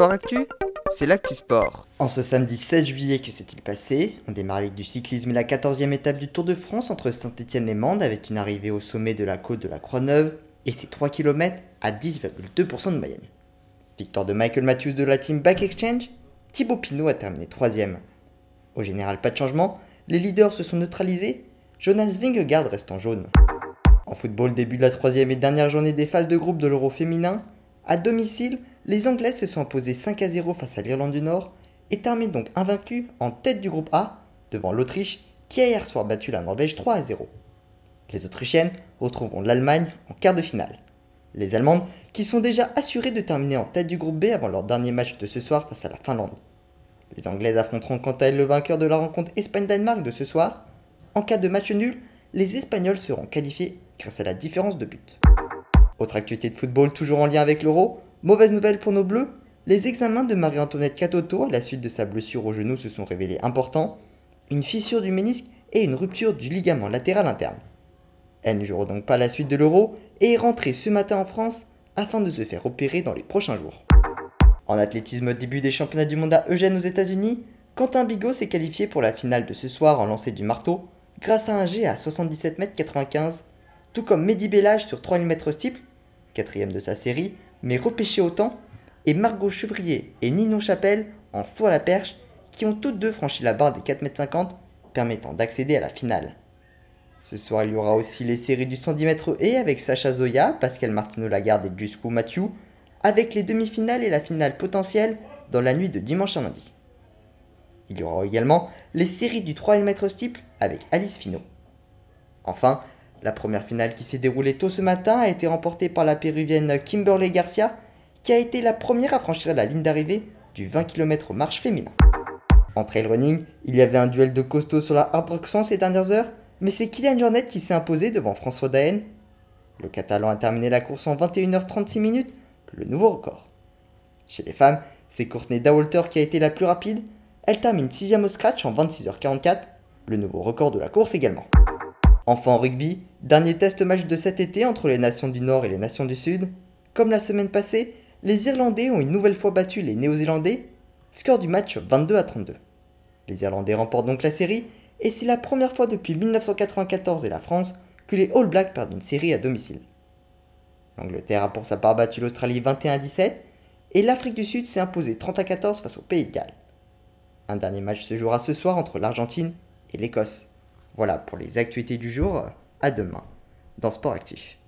Sport Actu, c'est l'actu sport. En ce samedi 16 juillet, que s'est-il passé? On démarre avec du cyclisme et la 14e étape du Tour de France entre Saint-Etienne et Mende avec une arrivée au sommet de la côte de la Croix-Neuve et ses 3 km à 10,2% de moyenne. Victoire de Michael Matthews de la team Back Exchange, Thibaut Pinot a terminé 3ème. Au général, pas de changement, les leaders se sont neutralisés, Jonas Vingegaard reste en jaune. En football, début de la troisième et dernière journée des phases de groupe de l'Euro féminin, à domicile, les Anglais se sont imposés 5 à 0 face à l'Irlande du Nord et terminent donc invaincus en tête du groupe A devant l'Autriche qui a hier soir battu la Norvège 3 à 0. Les Autrichiennes retrouveront l'Allemagne en quart de finale. Les Allemandes qui sont déjà assurées de terminer en tête du groupe B avant leur dernier match de ce soir face à la Finlande. Les Anglaises affronteront quant à elles le vainqueur de la rencontre Espagne-Danemark de ce soir. En cas de match nul, les Espagnols seront qualifiés grâce à la différence de but. Autre actualité de football toujours en lien avec l'Euro, mauvaise nouvelle pour nos Bleus, les examens de Marie-Antoinette Catoto à la suite de sa blessure au genou se sont révélés importants, une fissure du ménisque et une rupture du ligament latéral interne. Elle ne jouera donc pas la suite de l'Euro et est rentrée ce matin en France afin de se faire opérer dans les prochains jours. En athlétisme début des championnats du monde à Eugène aux États-Unis, Quentin Bigot s'est qualifié pour la finale de ce soir en lancer du marteau grâce à un jet à 77m95, tout comme Mehdi Bellage sur 3000 m steeple quatrième de sa série, mais repêché au temps, et Margot Chevrier et Nino Chapelle en saut à la perche, qui ont toutes deux franchi la barre des 4m50, permettant d'accéder à la finale. Ce soir, il y aura aussi les séries du 110 mètres et avec Sacha Zoya, Pascal Martino Lagarde et Jusco Mathieu, avec les demi-finales et la finale potentielle dans la nuit de dimanche à lundi. Il y aura également les séries du 3000 mètres steeple avec Alice Finot. Enfin, la première finale qui s'est déroulée tôt ce matin a été remportée par la péruvienne Kimberly Garcia, qui a été la première à franchir la ligne d'arrivée du 20 km marche féminin. En trail running, il y avait un duel de costaud sur la hard rock ces dernières heures, mais c'est Kylian Jornet qui s'est imposé devant François Daen. Le Catalan a terminé la course en 21h36 minutes, le nouveau record. Chez les femmes, c'est Courtney Dawalter qui a été la plus rapide. Elle termine 6 au scratch en 26h44, le nouveau record de la course également. Enfin en rugby, dernier test match de cet été entre les nations du Nord et les nations du Sud. Comme la semaine passée, les Irlandais ont une nouvelle fois battu les Néo-Zélandais. Score du match 22 à 32. Les Irlandais remportent donc la série et c'est la première fois depuis 1994 et la France que les All Blacks perdent une série à domicile. L'Angleterre a pour sa part battu l'Australie 21 à 17 et l'Afrique du Sud s'est imposée 30 à 14 face au Pays de Galles. Un dernier match se jouera ce soir entre l'Argentine et l'Écosse. Voilà pour les actualités du jour. À demain dans Sport Actif.